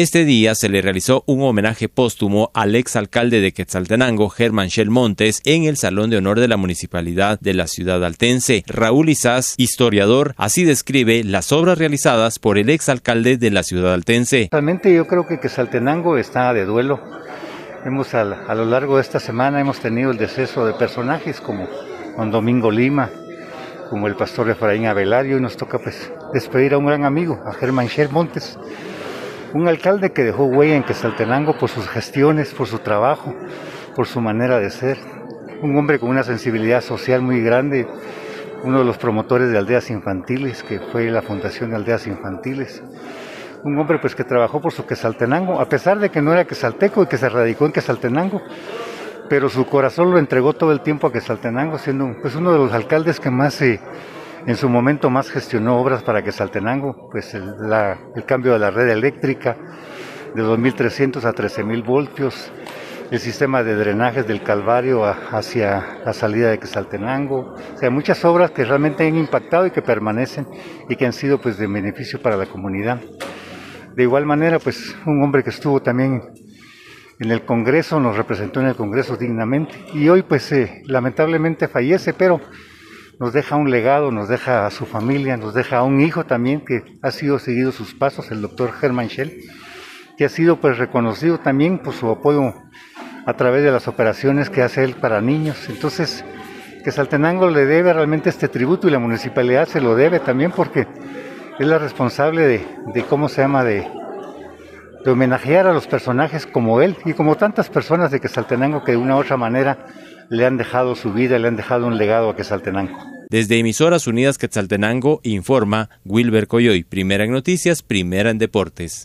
Este día se le realizó un homenaje póstumo al exalcalde de Quetzaltenango, Germán Shell Montes, en el Salón de Honor de la Municipalidad de la ciudad altense. Raúl Izás, historiador, así describe las obras realizadas por el exalcalde de la ciudad altense. Realmente yo creo que Quetzaltenango está de duelo. Hemos a, a lo largo de esta semana hemos tenido el deceso de personajes como Juan Domingo Lima, como el pastor Efraín Abelario, y nos toca pues despedir a un gran amigo, a Germán Shell Montes un alcalde que dejó huella en Quesaltenango por sus gestiones, por su trabajo, por su manera de ser. Un hombre con una sensibilidad social muy grande, uno de los promotores de aldeas infantiles, que fue la Fundación de Aldeas Infantiles. Un hombre pues que trabajó por su Quesaltenango, a pesar de que no era quesalteco y que se radicó en Quesaltenango, pero su corazón lo entregó todo el tiempo a Quesaltenango, siendo pues uno de los alcaldes que más se en su momento más gestionó obras para que Saltenango, pues el, cambio de la red eléctrica de 2.300 a 13.000 voltios, el sistema de drenajes del Calvario hacia la salida de Quesaltenango, o sea, muchas obras que realmente han impactado y que permanecen y que han sido pues de beneficio para la comunidad. De igual manera, pues un hombre que estuvo también en el Congreso, nos representó en el Congreso dignamente y hoy pues eh, lamentablemente fallece, pero nos deja un legado, nos deja a su familia, nos deja a un hijo también que ha sido seguido sus pasos, el doctor Herman Schell, que ha sido pues reconocido también por su apoyo a través de las operaciones que hace él para niños. Entonces, que Saltenango le debe realmente este tributo y la municipalidad se lo debe también porque es la responsable de, de cómo se llama, de, de homenajear a los personajes como él y como tantas personas de Quesaltenango que de una u otra manera le han dejado su vida, le han dejado un legado a Quesaltenango. Desde Emisoras Unidas Quetzaltenango informa Wilber Coyoy, primera en noticias, primera en deportes.